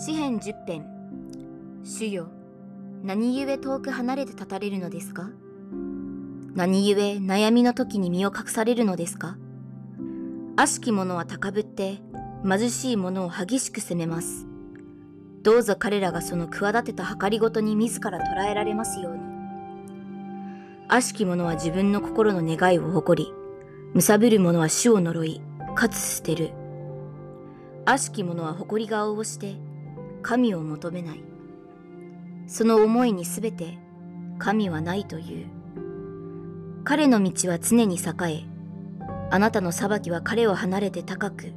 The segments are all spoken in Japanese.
30編。主よ何故遠く離れて立たれるのですか？何故悩みの時に身を隠されるのですか？悪しき者は高ぶって貧しい者を激しく責めます。どうぞ彼らがその企てた計りごとに自ら捕らえられますように。悪しき者は自分の心の願いを誇り貪る者は主を呪いかつ捨てる。悪しき者は誇り顔をして神を求めない。その思いにすべて神はないという。彼の道は常に栄えあなたの裁きは彼を離れて高く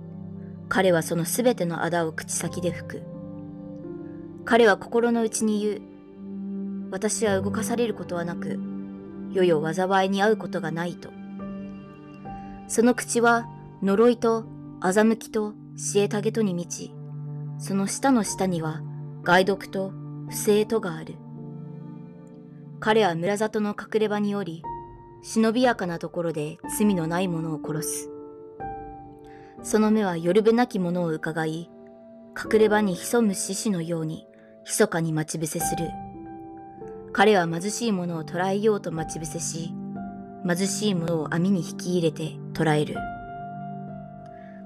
彼はそのすべての仇を口先で吹く。彼は心の内に言う。私は動かされることはなく世々災いに遭うことがないと。その口は呪いと欺きと知恵げとに満ち、その下の下には害毒と不正とがある。彼は村里の隠れ場におり、忍びやかなところで罪のない者を殺す。その目は夜べなき者を伺い、隠れ場に潜む獅子のように密かに待ち伏せする。彼は貧しい者を捕らえようと待ち伏せし、貧しい者を網に引き入れて捕らえる。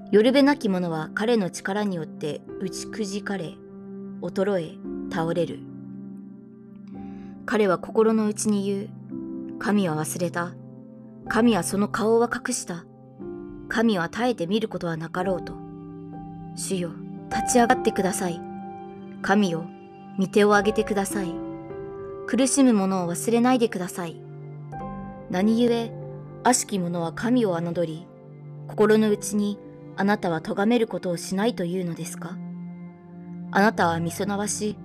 夜べなき者は彼の力によって打ちくじかれ、衰え、倒れる。彼は心の内に言う。神は忘れた。神はその顔は隠した。神は耐えて見ることはなかろうと。主よ、立ち上がってください。神よ、御手を上げてください。苦しむ者を忘れないでください。何故、悪しき者は神を侮り、心の内にあなたは咎めることをしないというのですか？あなたはみそなわし、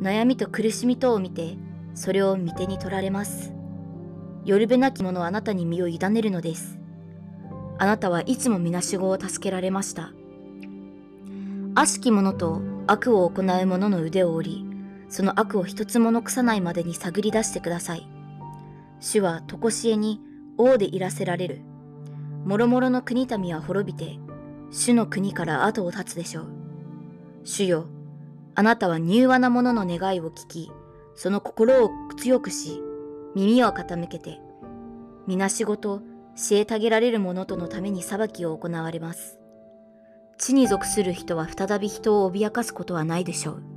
悩みと苦しみとを見て、それを見手に取られます。夜べなき者はあなたに身を委ねるのです。あなたはいつもみなしごを助けられました。悪しき者と悪を行う者の腕を折り、その悪を一つも残さないまでに探り出してください。主はとこしえに王でいらせられる。もろもろの国民は滅びて、主の国から後を絶つでしょう。主よ、あなたは柔和な者の願いを聞き、その心を強くし、耳を傾けて、皆仕事、虐げられる者とのために裁きを行われます。地に属する人は再び人を脅かすことはないでしょう。